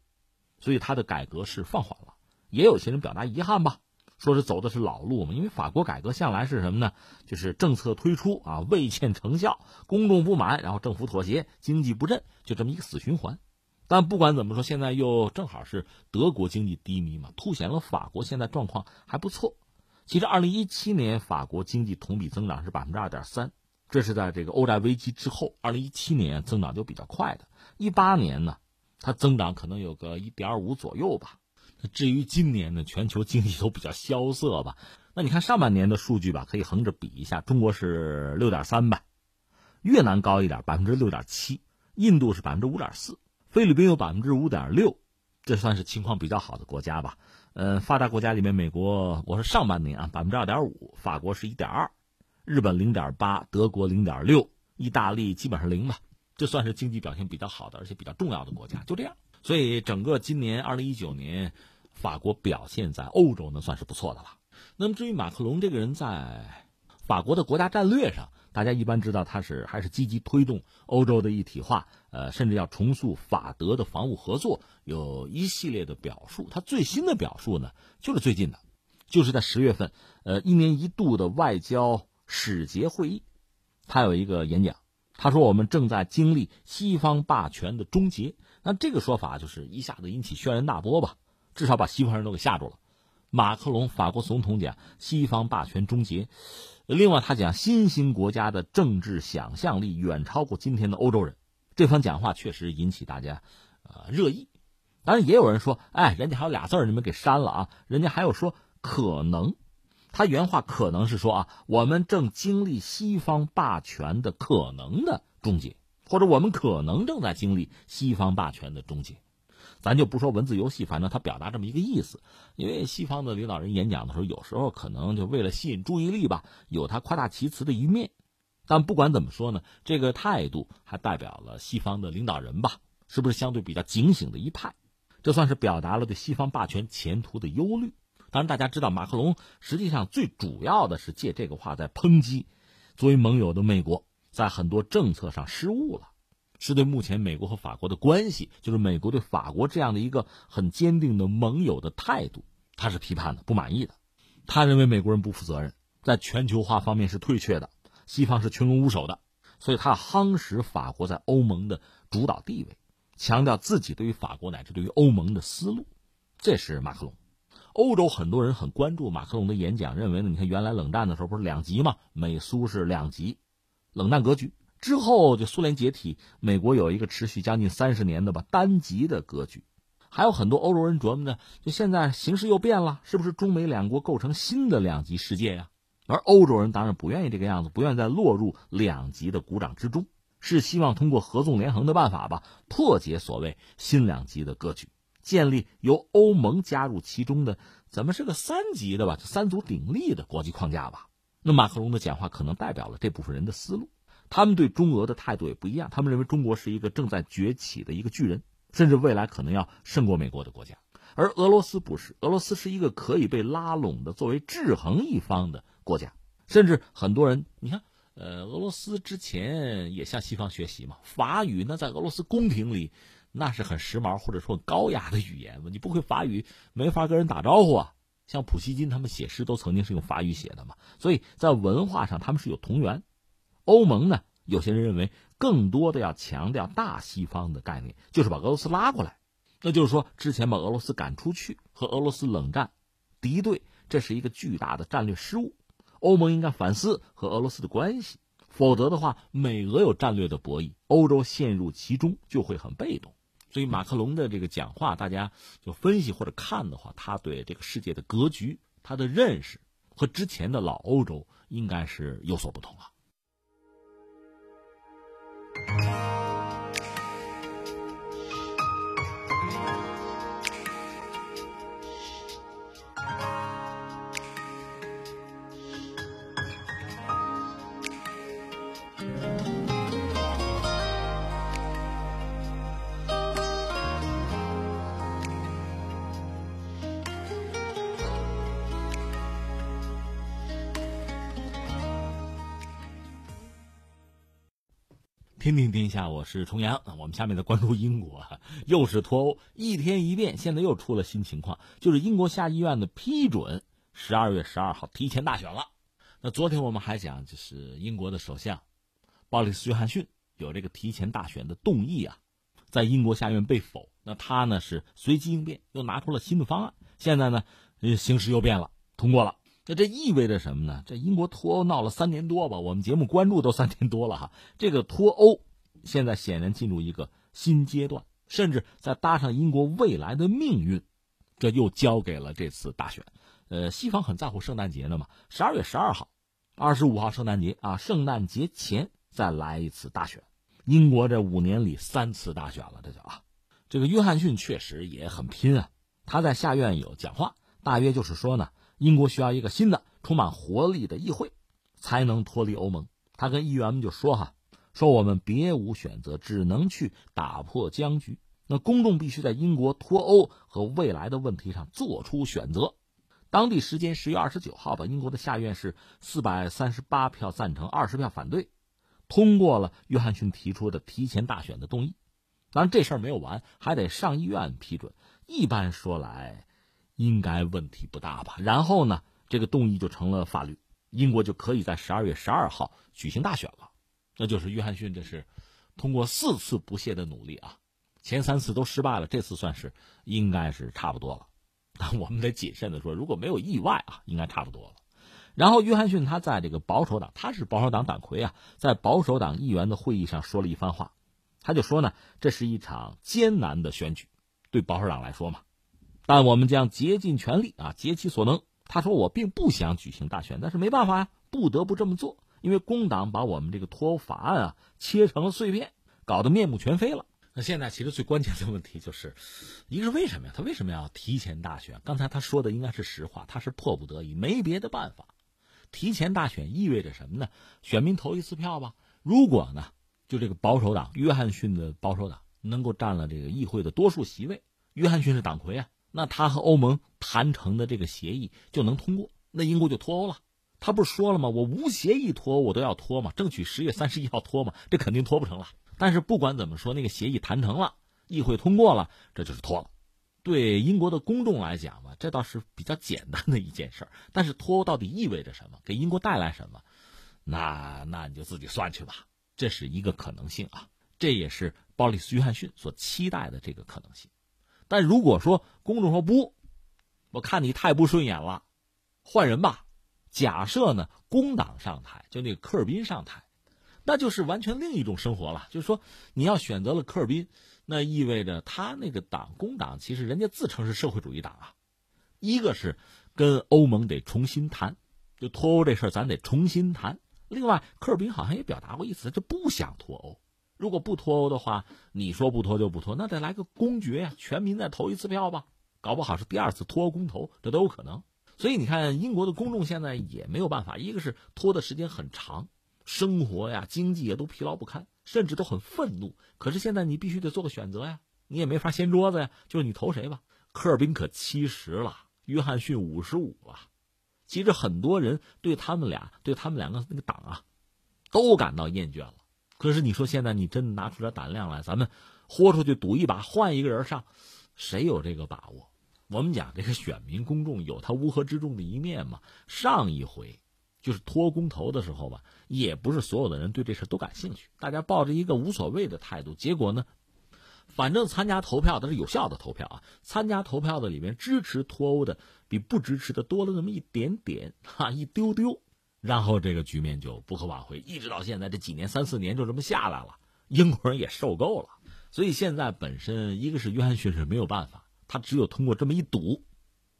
Speaker 3: 所以他的改革是放缓了。也有些人表达遗憾吧。说是走的是老路嘛，因为法国改革向来是什么呢？就是政策推出啊未见成效，公众不满，然后政府妥协，经济不振，就这么一个死循环。但不管怎么说，现在又正好是德国经济低迷嘛，凸显了法国现在状况还不错。其实，二零一七年法国经济同比增长是百分之二点三，这是在这个欧债危机之后，二零一七年增长就比较快的。一八年呢，它增长可能有个一点五左右吧。至于今年呢，全球经济都比较萧瑟吧？那你看上半年的数据吧，可以横着比一下。中国是六点三吧，越南高一点，百分之六点七，印度是百分之五点四，菲律宾有百分之五点六，这算是情况比较好的国家吧？呃，发达国家里面，美国我是上半年啊，百分之二点五，法国是一点二，日本零点八，德国零点六，意大利基本上零吧，这算是经济表现比较好的，而且比较重要的国家。就这样，所以整个今年二零一九年。法国表现在欧洲呢算是不错的了。那么至于马克龙这个人，在法国的国家战略上，大家一般知道他是还是积极推动欧洲的一体化，呃，甚至要重塑法德的防务合作，有一系列的表述。他最新的表述呢，就是最近的，就是在十月份，呃，一年一度的外交使节会议，他有一个演讲，他说我们正在经历西方霸权的终结。那这个说法就是一下子引起轩然大波吧。至少把西方人都给吓住了。马克龙，法国总统讲西方霸权终结。另外，他讲新兴国家的政治想象力远超过今天的欧洲人。这番讲话确实引起大家呃热议。当然，也有人说，哎，人家还有俩字儿你们给删了啊。人家还有说可能，他原话可能是说啊，我们正经历西方霸权的可能的终结，或者我们可能正在经历西方霸权的终结。咱就不说文字游戏，反正他表达这么一个意思。因为西方的领导人演讲的时候，有时候可能就为了吸引注意力吧，有他夸大其词的一面。但不管怎么说呢，这个态度还代表了西方的领导人吧，是不是相对比较警醒的一派？这算是表达了对西方霸权前途的忧虑。当然，大家知道马克龙实际上最主要的是借这个话在抨击作为盟友的美国在很多政策上失误了。是对目前美国和法国的关系，就是美国对法国这样的一个很坚定的盟友的态度，他是批判的、不满意的。他认为美国人不负责任，在全球化方面是退却的，西方是群龙无首的，所以他夯实法国在欧盟的主导地位，强调自己对于法国乃至对于欧盟的思路。这是马克龙。欧洲很多人很关注马克龙的演讲，认为呢，你看原来冷战的时候不是两极嘛，美苏是两极，冷战格局之后就苏联解体，美国有一个持续将近三十年的吧单极的格局，还有很多欧洲人琢磨呢，就现在形势又变了，是不是中美两国构成新的两极世界呀？而欧洲人当然不愿意这个样子，不愿再落入两极的鼓掌之中，是希望通过合纵连横的办法吧，破解所谓新两极的格局。建立由欧盟加入其中的，怎么是个三级的吧？三足鼎立的国际框架吧？那马克龙的讲话可能代表了这部分人的思路，他们对中俄的态度也不一样。他们认为中国是一个正在崛起的一个巨人，甚至未来可能要胜过美国的国家。而俄罗斯不是，俄罗斯是一个可以被拉拢的作为制衡一方的国家。甚至很多人，你看，呃，俄罗斯之前也向西方学习嘛，法语呢，在俄罗斯宫廷里。那是很时髦或者说高雅的语言嘛？你不会法语，没法跟人打招呼啊。像普希金他们写诗都曾经是用法语写的嘛，所以在文化上他们是有同源。欧盟呢，有些人认为更多的要强调大西方的概念，就是把俄罗斯拉过来。那就是说，之前把俄罗斯赶出去和俄罗斯冷战、敌对，这是一个巨大的战略失误。欧盟应该反思和俄罗斯的关系，否则的话，美俄有战略的博弈，欧洲陷入其中就会很被动。所以马克龙的这个讲话，大家就分析或者看的话，他对这个世界的格局，他的认识和之前的老欧洲应该是有所不同了。听听天下，我是重阳。我们下面再关注英国，又是脱欧，一天一变，现在又出了新情况，就是英国下议院的批准，十二月十二号提前大选了。那昨天我们还讲，就是英国的首相鲍里斯·约翰逊有这个提前大选的动议啊，在英国下院被否。那他呢是随机应变，又拿出了新的方案。现在呢，形势又变了，通过了。那这意味着什么呢？这英国脱欧闹了三年多吧，我们节目关注都三年多了哈。这个脱欧现在显然进入一个新阶段，甚至在搭上英国未来的命运，这又交给了这次大选。呃，西方很在乎圣诞节的嘛，十二月十二号、二十五号圣诞节啊，圣诞节前再来一次大选。英国这五年里三次大选了，这叫啊。这个约翰逊确实也很拼啊，他在下院有讲话，大约就是说呢。英国需要一个新的、充满活力的议会，才能脱离欧盟。他跟议员们就说：“哈，说我们别无选择，只能去打破僵局。那公众必须在英国脱欧和未来的问题上做出选择。”当地时间十月二十九号吧，英国的下院是四百三十八票赞成，二十票反对，通过了约翰逊提出的提前大选的动议。当然，这事儿没有完，还得上议院批准。一般说来。应该问题不大吧？然后呢，这个动议就成了法律，英国就可以在十二月十二号举行大选了。那就是约翰逊这是通过四次不懈的努力啊，前三次都失败了，这次算是应该是差不多了。但 我们得谨慎的说，如果没有意外啊，应该差不多了。然后约翰逊他在这个保守党，他是保守党党魁啊，在保守党议员的会议上说了一番话，他就说呢，这是一场艰难的选举，对保守党来说嘛。但我们将竭尽全力啊，竭其所能。他说：“我并不想举行大选，但是没办法呀，不得不这么做。因为工党把我们这个脱欧法案啊切成了碎片，搞得面目全非了。那现在其实最关键的问题就是，一个是为什么呀？他为什么要提前大选？刚才他说的应该是实话，他是迫不得已，没别的办法。提前大选意味着什么呢？选民投一次票吧。如果呢，就这个保守党约翰逊的保守党能够占了这个议会的多数席位，约翰逊是党魁啊。”那他和欧盟谈成的这个协议就能通过，那英国就脱欧了。他不是说了吗？我无协议脱欧我都要脱嘛，争取十月三十一号脱嘛，这肯定脱不成了。但是不管怎么说，那个协议谈成了，议会通过了，这就是脱了。对英国的公众来讲嘛，这倒是比较简单的一件事儿。但是脱欧到底意味着什么？给英国带来什么？那那你就自己算去吧。这是一个可能性啊，这也是鲍里斯·约翰逊所期待的这个可能性。但如果说公众说不，我看你太不顺眼了，换人吧。假设呢，工党上台，就那个科尔宾上台，那就是完全另一种生活了。就是说，你要选择了科尔宾，那意味着他那个党工党其实人家自称是社会主义党啊。一个是跟欧盟得重新谈，就脱欧这事儿咱得重新谈。另外，科尔宾好像也表达过意思，就不想脱欧。如果不脱欧的话，你说不脱就不脱，那得来个公决呀，全民再投一次票吧，搞不好是第二次脱欧公投，这都有可能。所以你看，英国的公众现在也没有办法，一个是拖的时间很长，生活呀、经济也都疲劳不堪，甚至都很愤怒。可是现在你必须得做个选择呀，你也没法掀桌子呀，就是你投谁吧。科尔宾可七十了，约翰逊五十五了。其实很多人对他们俩、对他们两个那个党啊，都感到厌倦了。可是你说现在你真的拿出点胆量来，咱们豁出去赌一把，换一个人上，谁有这个把握？我们讲这个选民公众有他乌合之众的一面嘛。上一回就是脱公投的时候吧，也不是所有的人对这事都感兴趣，大家抱着一个无所谓的态度。结果呢，反正参加投票的是有效的投票啊，参加投票的里面支持脱欧的比不支持的多了那么一点点，哈，一丢丢。然后这个局面就不可挽回，一直到现在这几年三四年就这么下来了，英国人也受够了。所以现在本身一个是约翰逊是没有办法。他只有通过这么一赌，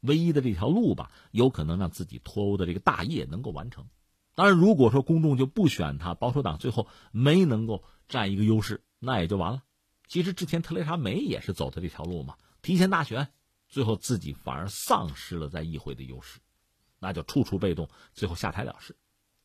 Speaker 3: 唯一的这条路吧，有可能让自己脱欧的这个大业能够完成。当然，如果说公众就不选他，保守党最后没能够占一个优势，那也就完了。其实之前特蕾莎梅也是走的这条路嘛，提前大选，最后自己反而丧失了在议会的优势，那就处处被动，最后下台了事。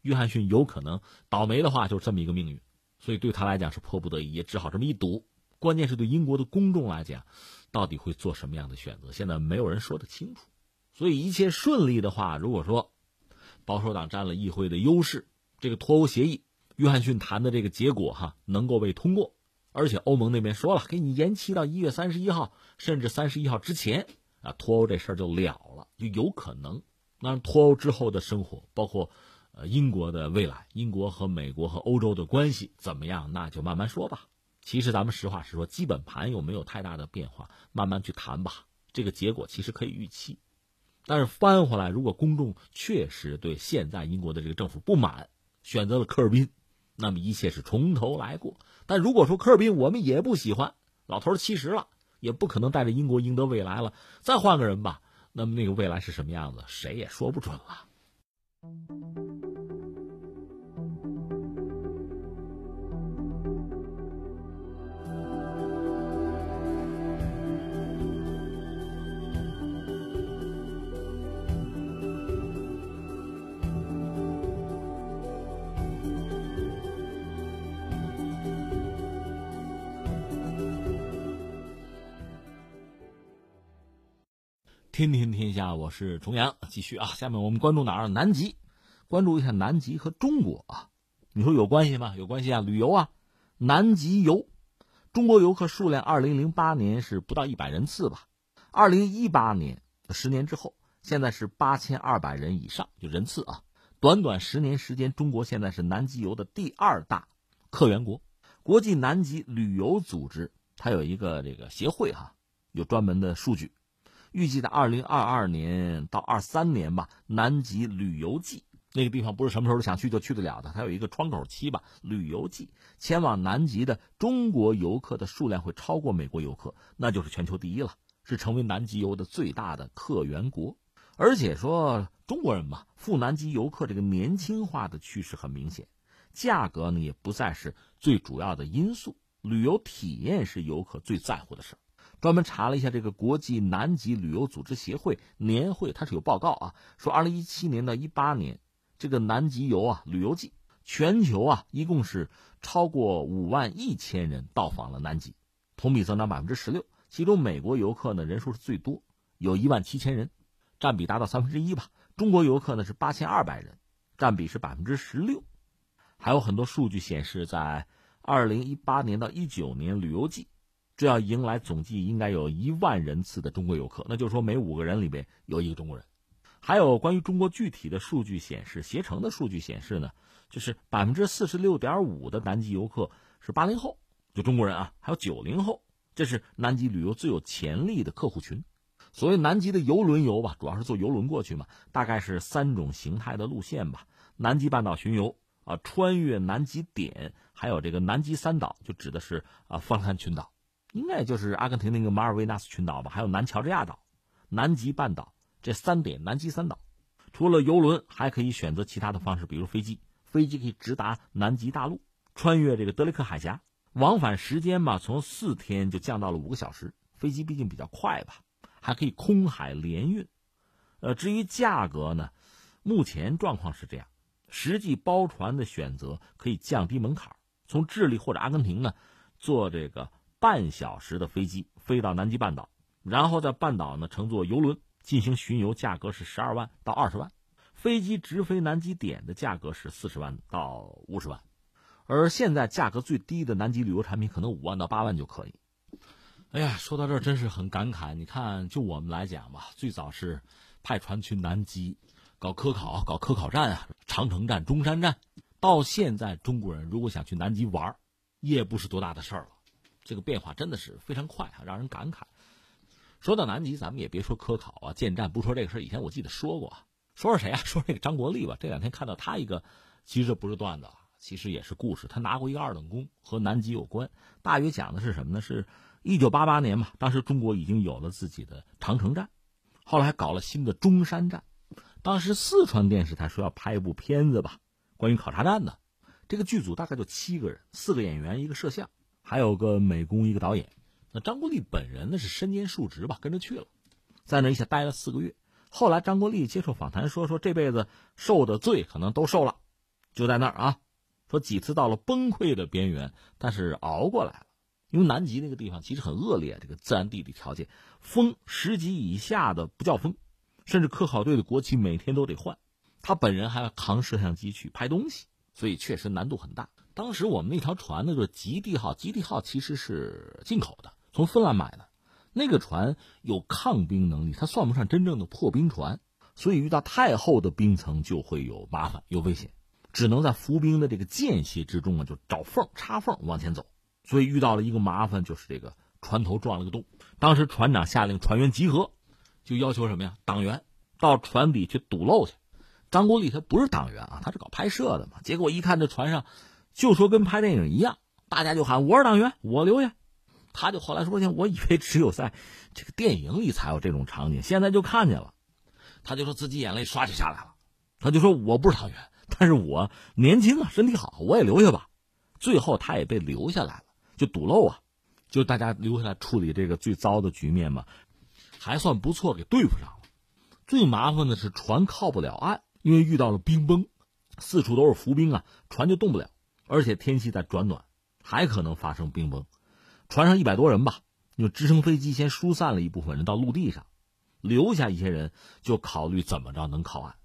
Speaker 3: 约翰逊有可能倒霉的话，就是这么一个命运，所以对他来讲是迫不得已，也只好这么一赌。关键是对英国的公众来讲。到底会做什么样的选择？现在没有人说得清楚，所以一切顺利的话，如果说保守党占了议会的优势，这个脱欧协议，约翰逊谈的这个结果哈能够被通过，而且欧盟那边说了，给你延期到一月三十一号，甚至三十一号之前啊，脱欧这事儿就了了，就有可能。那脱欧之后的生活，包括呃英国的未来，英国和美国和欧洲的关系怎么样，那就慢慢说吧。其实咱们实话实说，基本盘又没有太大的变化，慢慢去谈吧。这个结果其实可以预期，但是翻回来，如果公众确实对现在英国的这个政府不满，选择了科尔宾，那么一切是从头来过。但如果说科尔宾我们也不喜欢，老头七十了，也不可能带着英国赢得未来了，再换个人吧，那么那个未来是什么样子，谁也说不准了。天天天下，我是重阳，继续啊。下面我们关注哪儿？南极，关注一下南极和中国啊。你说有关系吗？有关系啊。旅游啊，南极游，中国游客数量，二零零八年是不到一百人次吧？二零一八年，十年之后，现在是八千二百人以上，就人次啊。短短十年时间，中国现在是南极游的第二大客源国。国际南极旅游组织它有一个这个协会哈，有专门的数据。预计在二零二二年到二三年吧，南极旅游季那个地方不是什么时候想去就去得了的，它有一个窗口期吧。旅游季前往南极的中国游客的数量会超过美国游客，那就是全球第一了，是成为南极游的最大的客源国。而且说中国人嘛，赴南极游客这个年轻化的趋势很明显，价格呢也不再是最主要的因素，旅游体验是游客最在乎的事儿。专门查了一下这个国际南极旅游组织协会年会，它是有报告啊，说二零一七年到一八年这个南极游啊旅游季，全球啊一共是超过五万一千人到访了南极，同比增长百分之十六。其中美国游客呢人数是最多，有一万七千人，占比达到三分之一吧。中国游客呢是八千二百人，占比是百分之十六。还有很多数据显示，在二零一八年到一九年旅游季，这要迎来总计应该有一万人次的中国游客，那就是说每五个人里边有一个中国人。还有关于中国具体的数据显示，携程的数据显示呢，就是百分之四十六点五的南极游客是八零后，就中国人啊，还有九零后，这是南极旅游最有潜力的客户群。所谓南极的游轮游吧，主要是坐游轮过去嘛，大概是三种形态的路线吧：南极半岛巡游啊，穿越南极点，还有这个南极三岛，就指的是啊，方兰群岛，应该就是阿根廷那个马尔维纳斯群岛吧，还有南乔治亚岛、南极半岛。这三点南极三岛，除了游轮，还可以选择其他的方式，比如飞机。飞机可以直达南极大陆，穿越这个德雷克海峡，往返时间嘛，从四天就降到了五个小时。飞机毕竟比较快吧，还可以空海联运。呃，至于价格呢，目前状况是这样：实际包船的选择可以降低门槛，从智利或者阿根廷呢，坐这个半小时的飞机飞到南极半岛，然后在半岛呢乘坐游轮。进行巡游，价格是十二万到二十万；飞机直飞南极点的价格是四十万到五十万。而现在价格最低的南极旅游产品，可能五万到八万就可以。哎呀，说到这真是很感慨。你看，就我们来讲吧，最早是派船去南极搞科考、搞科考站啊，长城站、中山站，到现在中国人如果想去南极玩，也不是多大的事儿了。这个变化真的是非常快啊，让人感慨。说到南极，咱们也别说科考啊、建站，不说这个事以前我记得说过，说说谁啊？说这个张国立吧。这两天看到他一个，其实不是段子，其实也是故事。他拿过一个二等功，和南极有关。大约讲的是什么呢？是一九八八年嘛，当时中国已经有了自己的长城站，后来还搞了新的中山站。当时四川电视台说要拍一部片子吧，关于考察站的。这个剧组大概就七个人，四个演员，一个摄像，还有个美工，一个导演。那张国立本人呢是身兼数职吧，跟着去了，在那一下待了四个月。后来张国立接受访谈说，说这辈子受的罪可能都受了，就在那儿啊，说几次到了崩溃的边缘，但是熬过来了。因为南极那个地方其实很恶劣，这个自然地理条件，风十级以下的不叫风，甚至科考队的国旗每天都得换，他本人还要扛摄像机去拍东西，所以确实难度很大。当时我们那条船呢，就是极地号，极地号其实是进口的。从芬兰买的，那个船有抗冰能力，它算不上真正的破冰船，所以遇到太厚的冰层就会有麻烦、有危险，只能在浮冰的这个间隙之中啊，就找缝插缝往前走。所以遇到了一个麻烦，就是这个船头撞了个洞。当时船长下令船员集合，就要求什么呀？党员到船底去堵漏去。张国立他不是党员啊，他是搞拍摄的嘛。结果一看这船上，就说跟拍电影一样，大家就喊我是党员，我留下。他就后来说：“我以为只有在这个电影里才有这种场景，现在就看见了。”他就说自己眼泪唰就下来了。他就说：“我不是党员，但是我年轻啊，身体好，我也留下吧。”最后他也被留下来了，就堵漏啊，就大家留下来处理这个最糟的局面嘛，还算不错，给对付上了。最麻烦的是船靠不了岸，因为遇到了冰崩，四处都是浮冰啊，船就动不了，而且天气在转暖，还可能发生冰崩。船上一百多人吧，用直升飞机先疏散了一部分人到陆地上，留下一些人就考虑怎么着能靠岸。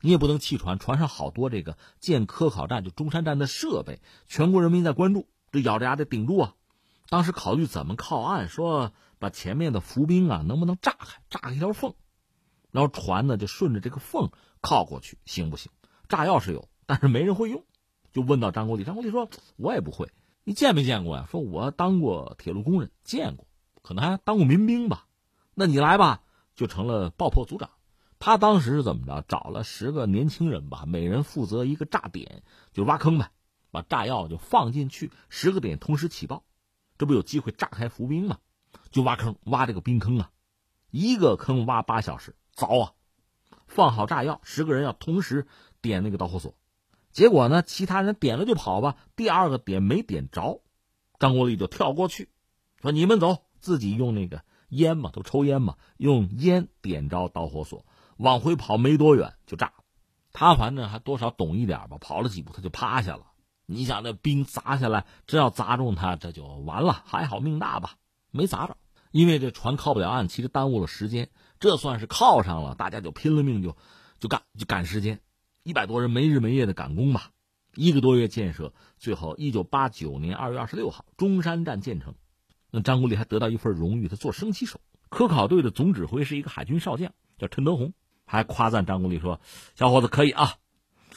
Speaker 3: 你也不能弃船，船上好多这个建科考站就中山站的设备，全国人民在关注，这咬着牙得顶住啊。当时考虑怎么靠岸，说把前面的浮冰啊能不能炸开，炸开一条缝，然后船呢就顺着这个缝靠过去，行不行？炸药是有，但是没人会用，就问到张国立，张国立说：“我也不会。”你见没见过呀？说我当过铁路工人，见过，可能还当过民兵吧。那你来吧，就成了爆破组长。他当时是怎么着？找了十个年轻人吧，每人负责一个炸点，就挖坑呗，把炸药就放进去，十个点同时起爆，这不有机会炸开浮冰吗？就挖坑，挖这个冰坑啊，一个坑挖八小时，凿啊，放好炸药，十个人要同时点那个导火索。结果呢？其他人点了就跑吧。第二个点没点着，张国立就跳过去，说：“你们走，自己用那个烟嘛，都抽烟嘛，用烟点着导火索，往回跑没多远就炸了。他反正还多少懂一点吧，跑了几步他就趴下了。你想那冰砸下来，真要砸中他，这就完了。还好命大吧，没砸着。因为这船靠不了岸，其实耽误了时间。这算是靠上了，大家就拼了命就就干，就赶时间。一百多人没日没夜的赶工吧，一个多月建设，最后一九八九年二月二十六号，中山站建成。那张国立还得到一份荣誉，他做升旗手。科考队的总指挥是一个海军少将，叫陈德宏，还夸赞张国立说：“小伙子可以啊，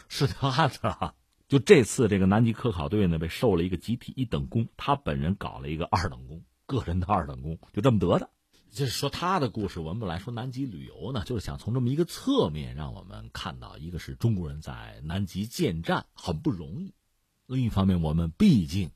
Speaker 3: 是条汉子啊。”就这次这个南极科考队呢，被授了一个集体一等功，他本人搞了一个二等功，个人的二等功，就这么得的。就是说他的故事，我们本来说南极旅游呢，就是想从这么一个侧面让我们看到，一个是中国人在南极建站很不容易，另一方面我们毕竟。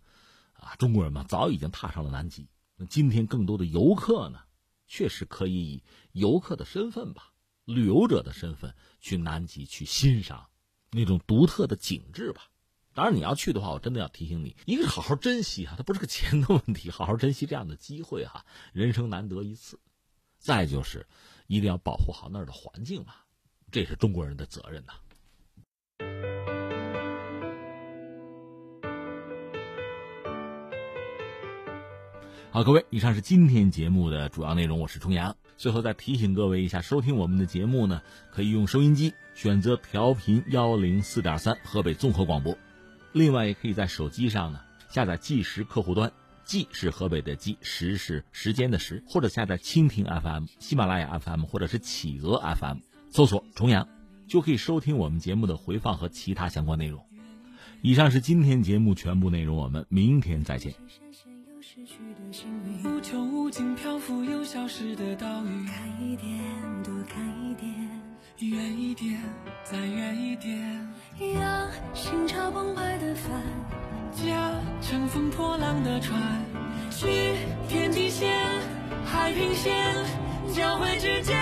Speaker 3: 啊，中国人嘛，早已经踏上了南极。那今天更多的游客呢，确实可以以游客的身份吧，旅游者的身份去南极去欣赏那种独特的景致吧。当然，你要去的话，我真的要提醒你，一个是好好珍惜哈，它不是个钱的问题，好好珍惜这样的机会哈，人生难得一次。再就是，一定要保护好那儿的环境嘛，这是中国人的责任呐。好，各位，以上是今天节目的主要内容。我是重阳。最后再提醒各位一下，收听我们的节目呢，可以用收音机选择调频幺零四点三河北综合广播，另外也可以在手机上呢下载计时客户端，计是河北的计，时是时间的时，或者下载蜻蜓 FM、喜马拉雅 FM 或者是企鹅 FM，搜索重阳，就可以收听我们节目的回放和其他相关内容。以上是今天节目全部内容，我们明天再见。
Speaker 2: 无穷无尽漂浮又消失的岛屿，
Speaker 4: 看一点，多看一点，
Speaker 2: 远一点，再远一点，
Speaker 4: 让心潮澎湃的帆，
Speaker 2: 驾乘风破浪的船，去天际线、海平线交汇之间，